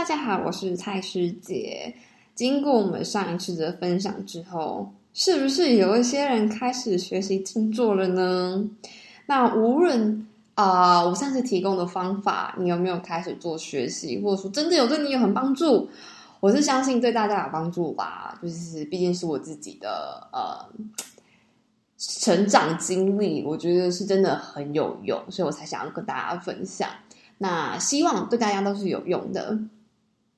大家好，我是蔡师姐。经过我们上一次的分享之后，是不是有一些人开始学习静坐了呢？那无论啊，我上次提供的方法，你有没有开始做学习，或者说真的有对你有很帮助？我是相信对大家有帮助吧，就是毕竟是我自己的呃成长经历，我觉得是真的很有用，所以我才想要跟大家分享。那希望对大家都是有用的。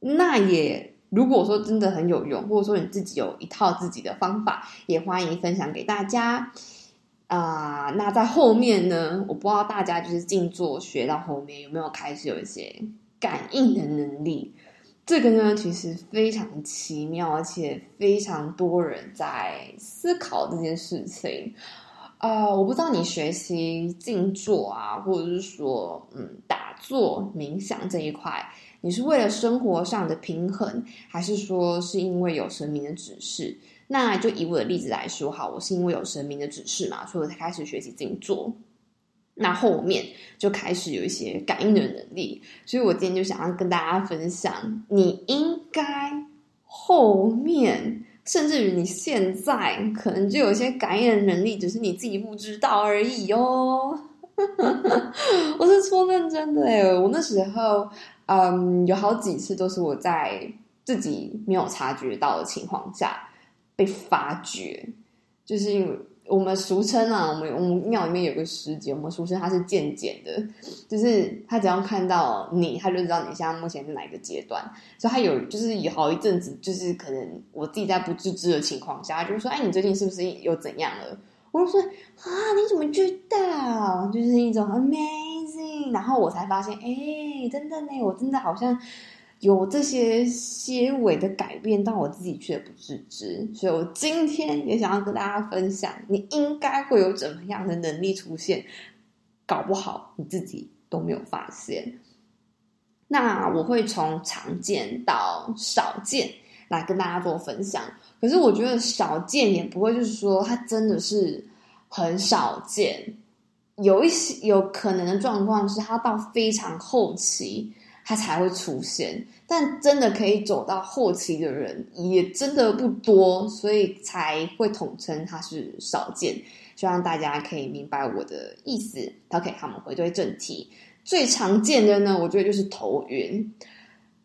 那也如果说真的很有用，或者说你自己有一套自己的方法，也欢迎分享给大家。啊，那在后面呢，我不知道大家就是静坐学到后面有没有开始有一些感应的能力。这个呢，其实非常奇妙，而且非常多人在思考这件事情。啊，我不知道你学习静坐啊，或者是说，嗯，打坐冥想这一块，你是为了生活上的平衡，还是说是因为有神明的指示？那就以我的例子来说，哈，我是因为有神明的指示嘛，所以我才开始学习静坐。那后面就开始有一些感应的能力，所以我今天就想要跟大家分享，你应该后面。甚至于你现在可能就有一些感应的能力，只是你自己不知道而已哦。我是说认真的哎，我那时候嗯有好几次都是我在自己没有察觉到的情况下被发觉，就是因为。我们俗称啊，我们我们庙里面有个师姐，我们俗称她是渐渐的，就是她只要看到你，他就知道你现在目前是哪一个阶段。所以他有就是有好一阵子，就是可能我自己在不自知的情况下，就是说，哎，你最近是不是有怎样了？我就说啊，你怎么知道？就是一种 amazing，然后我才发现，哎，真的呢，我真的好像。有这些些微的改变，但我自己却不自知，所以我今天也想要跟大家分享，你应该会有怎么样的能力出现，搞不好你自己都没有发现。那我会从常见到少见来跟大家做分享，可是我觉得少见也不会就是说它真的是很少见，有一些有可能的状况是它到非常后期。它才会出现，但真的可以走到后期的人也真的不多，所以才会统称它是少见。希望大家可以明白我的意思。OK，我们回归正题，最常见的呢，我觉得就是头晕。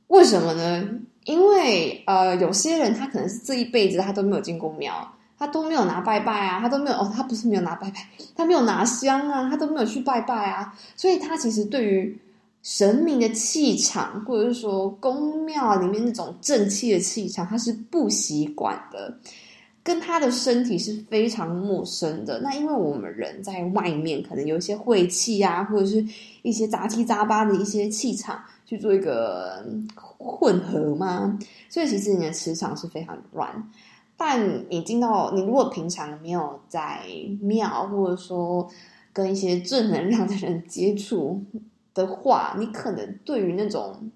为什么呢？因为呃，有些人他可能是这一辈子他都没有进过庙，他都没有拿拜拜啊，他都没有哦，他不是没有拿拜拜，他没有拿香啊，他都没有去拜拜啊，所以他其实对于。神明的气场，或者是说宫庙里面那种正气的气场，他是不习惯的，跟他的身体是非常陌生的。那因为我们人在外面，可能有一些晦气啊，或者是一些杂七杂八的一些气场去做一个混合嘛，所以其实你的磁场是非常乱。但你进到你如果平常没有在庙，或者说跟一些正能量的人接触。的话，你可能对于那种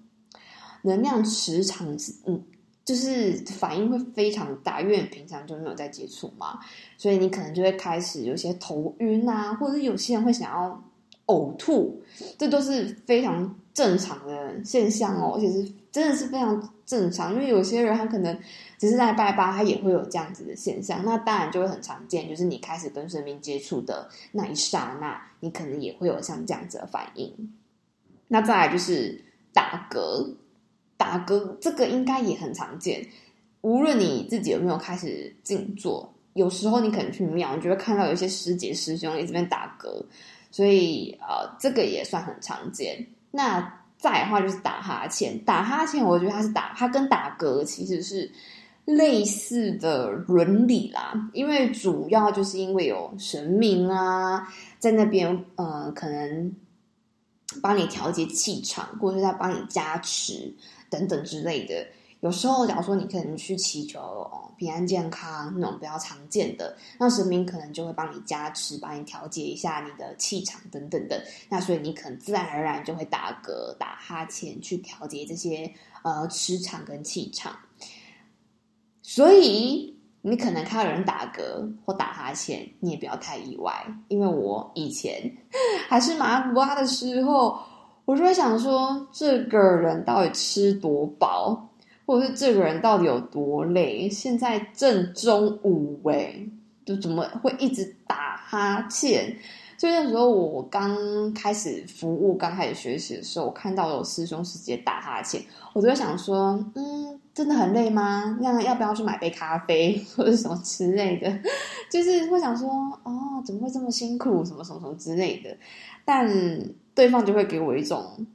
能量磁场是嗯，就是反应会非常大，因为平常就没有在接触嘛，所以你可能就会开始有些头晕啊，或者有些人会想要呕吐，这都是非常正常的现象哦，而且是真的是非常正常，因为有些人他可能只是在拜拜，他也会有这样子的现象，那当然就会很常见，就是你开始跟神明接触的那一刹那，你可能也会有像这样子的反应。那再来就是打嗝，打嗝这个应该也很常见。无论你自己有没有开始静坐，有时候你可能去庙，你就会看到有一些师姐师兄一直在打嗝，所以呃，这个也算很常见。那再的话就是打哈欠，打哈欠，我觉得它是打，它跟打嗝其实是类似的伦理啦，因为主要就是因为有神明啊在那边，呃，可能。帮你调节气场，或者是在帮你加持等等之类的。有时候，假如说你可能去祈求平安健康那种比较常见的，那神明可能就会帮你加持，帮你调节一下你的气场等等的。那所以你可能自然而然就会打嗝、打哈欠，去调节这些呃磁场跟气场。所以。你可能看到有人打嗝或打哈欠，你也不要太意外，因为我以前 还是麻瓜的时候，我就会想说，这个人到底吃多饱，或者是这个人到底有多累？现在正中午哎，就怎么会一直打哈欠？所以那时候我刚开始服务、刚开始学习的时候，我看到有师兄师姐打哈欠，我就会想说，嗯，真的很累吗？那要不要去买杯咖啡或者什么之类的？就是会想说，哦，怎么会这么辛苦？什么什么什么之类的。但对方就会给我一种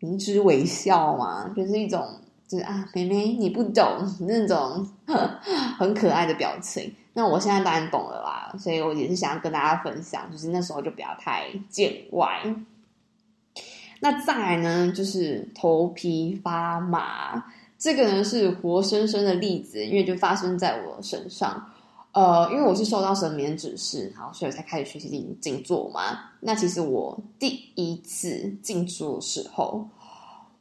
明知微笑嘛，就是一种是啊，妹妹你不懂那种很可爱的表情。那我现在当然懂了啦，所以我也是想要跟大家分享，就是那时候就不要太见外。那再来呢，就是头皮发麻，这个呢是活生生的例子，因为就发生在我身上。呃，因为我是受到神明指示，然后所以才开始学习静静坐嘛。那其实我第一次静坐的时候，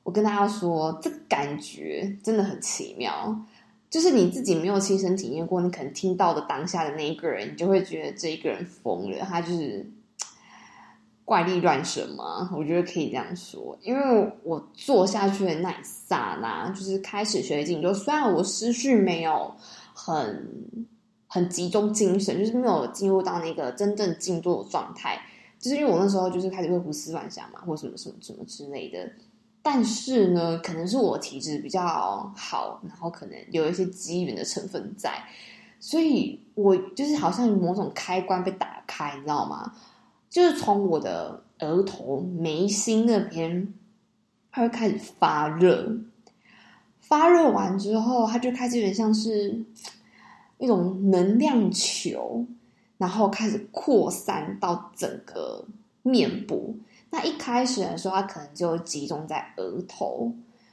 我跟大家说，这感觉真的很奇妙。就是你自己没有亲身体验过，你可能听到的当下的那一个人，你就会觉得这一个人疯了，他就是 怪力乱神嘛。我觉得可以这样说，因为我坐下去的那一刹那，就是开始学静坐，虽然我思绪没有很很集中精神，就是没有进入到那个真正静坐的状态，就是因为我那时候就是开始会胡思乱想嘛，或什么什么什么之类的。但是呢，可能是我体质比较好，然后可能有一些机缘的成分在，所以我就是好像某种开关被打开，你知道吗？就是从我的额头眉心那边，它会开始发热，发热完之后，它就开始有点像是一种能量球，然后开始扩散到整个面部。那一开始的时候，它可能就集中在额头，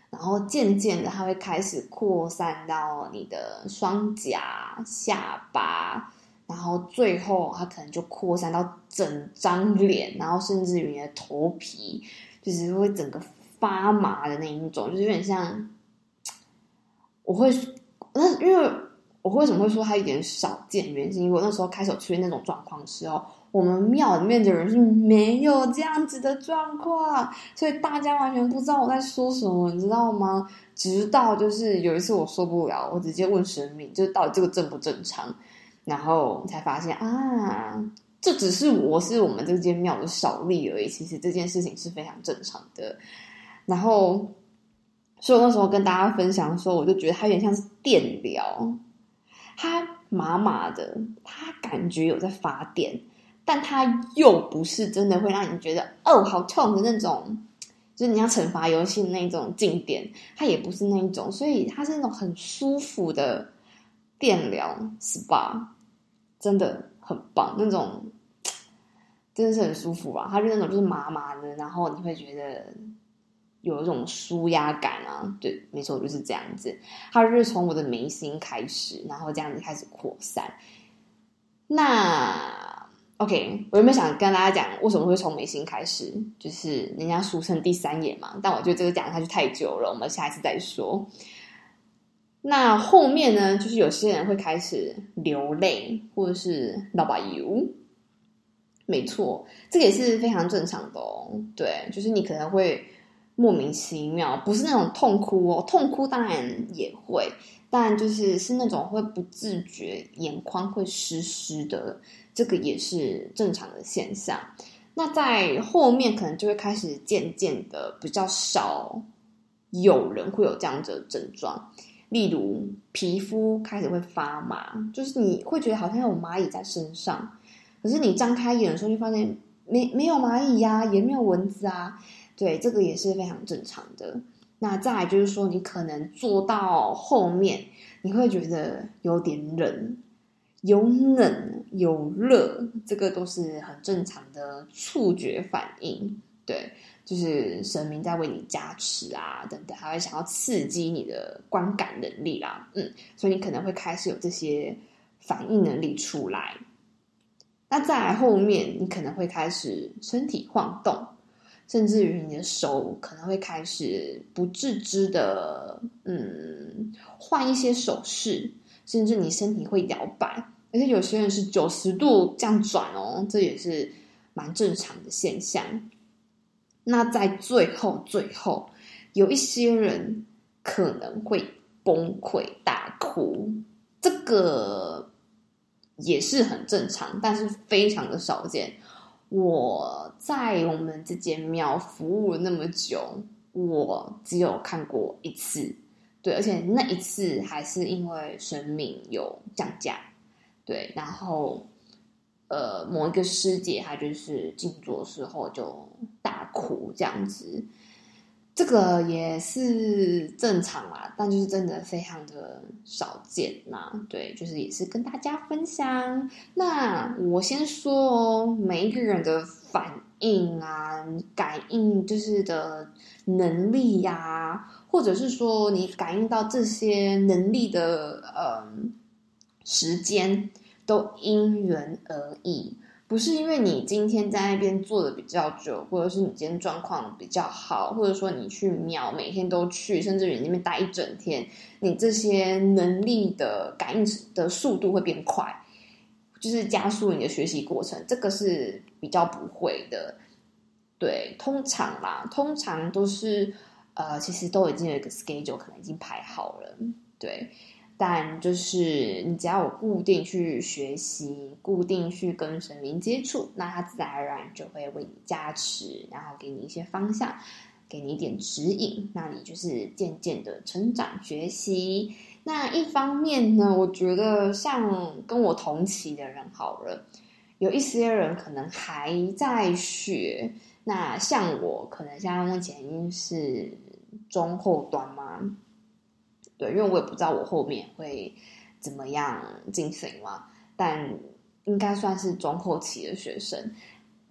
然后渐渐的，它会开始扩散到你的双颊、下巴，然后最后它可能就扩散到整张脸，然后甚至于你的头皮，就是会整个发麻的那一种，就是有点像，我会那因为我为什么会说它有点少见，原因是因为我那时候开始出现那种状况的时候。我们庙里面的人是没有这样子的状况，所以大家完全不知道我在说什么，你知道吗？直到就是有一次我受不了，我直接问神明，就是到底这个正不正常，然后才发现啊，这只是我是我们这间庙的少例而已。其实这件事情是非常正常的。然后，所以我那时候跟大家分享的时候，我就觉得它有点像是电疗，它麻麻的，它感觉有在发电。但它又不是真的会让你觉得哦好痛的那种，就是你要惩罚游戏那种静电，它也不是那一种，所以它是那种很舒服的电疗 SPA，真的很棒，那种真的是很舒服啊！它是那种就是麻麻的，然后你会觉得有一种舒压感啊，对，没错，就是这样子。它就是从我的眉心开始，然后这样子开始扩散，那。OK，我原本想跟大家讲为什么会从眉心开始，就是人家俗称第三眼嘛。但我觉得这个讲下去太久了，我们下一次再说。那后面呢，就是有些人会开始流泪，或者是老把油。没错，这个也是非常正常的哦。对，就是你可能会莫名其妙，不是那种痛哭哦，痛哭当然也会，但就是是那种会不自觉眼眶会湿湿的。这个也是正常的现象。那在后面可能就会开始渐渐的比较少有人会有这样的症状，例如皮肤开始会发麻，就是你会觉得好像有蚂蚁在身上，可是你张开眼的时候就发现没没有蚂蚁呀，也没有蚊子啊。对，这个也是非常正常的。那再来就是说，你可能做到后面，你会觉得有点冷。有冷有热，这个都是很正常的触觉反应。对，就是神明在为你加持啊，等等，还会想要刺激你的观感能力啦。嗯，所以你可能会开始有这些反应能力出来。那再来后面，你可能会开始身体晃动，甚至于你的手可能会开始不自知的，嗯，换一些手势。甚至你身体会摇摆，而且有些人是九十度这样转哦，这也是蛮正常的现象。那在最后最后，有一些人可能会崩溃大哭，这个也是很正常，但是非常的少见。我在我们这间庙服务了那么久，我只有看过一次，对，而且那一次还是因为神明有降价，对，然后呃，某一个师姐她就是静坐时候就大哭这样子。这个也是正常啦，但就是真的非常的少见呐。对，就是也是跟大家分享。那我先说哦，每一个人的反应啊、感应就是的能力呀，或者是说你感应到这些能力的呃时间，都因人而异。不是因为你今天在那边坐的比较久，或者是你今天状况比较好，或者说你去庙每天都去，甚至于那边待一整天，你这些能力的感应的速度会变快，就是加速你的学习过程。这个是比较不会的，对，通常啦，通常都是呃，其实都已经有一个 schedule，可能已经排好了，对。但就是你只要有固定去学习，固定去跟神明接触，那他自然而然就会为你加持，然后给你一些方向，给你一点指引，那你就是渐渐的成长学习。那一方面呢，我觉得像跟我同期的人好了，有一些人可能还在学，那像我可能现在目前已经是中后端嘛。对，因为我也不知道我后面会怎么样进行嘛，但应该算是中后期的学生，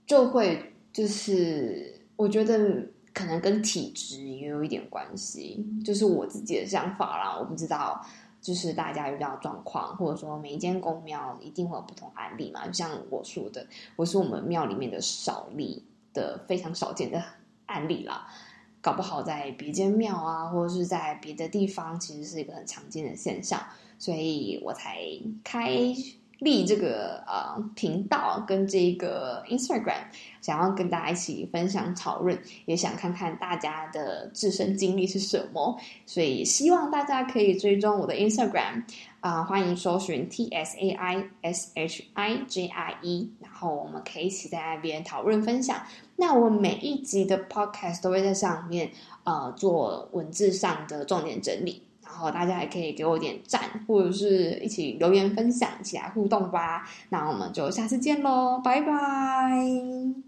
就会就是我觉得可能跟体质也有一点关系，就是我自己的想法啦。我不知道，就是大家遇到状况，或者说每一间公庙一定会有不同案例嘛。就像我说的，我是我们庙里面的少例的非常少见的案例啦。搞不好在别间庙啊，或者是在别的地方，其实是一个很常见的现象，所以我才开立这个呃频道跟这个 Instagram，想要跟大家一起分享讨论，也想看看大家的自身经历是什么，所以希望大家可以追踪我的 Instagram。啊，欢迎搜寻 T S A I S H I J I E，然后我们可以一起在那边讨论分享。那我每一集的 Podcast 都会在上面呃做文字上的重点整理，然后大家也可以给我点赞，或者是一起留言分享，一起来互动吧。那我们就下次见喽，拜拜。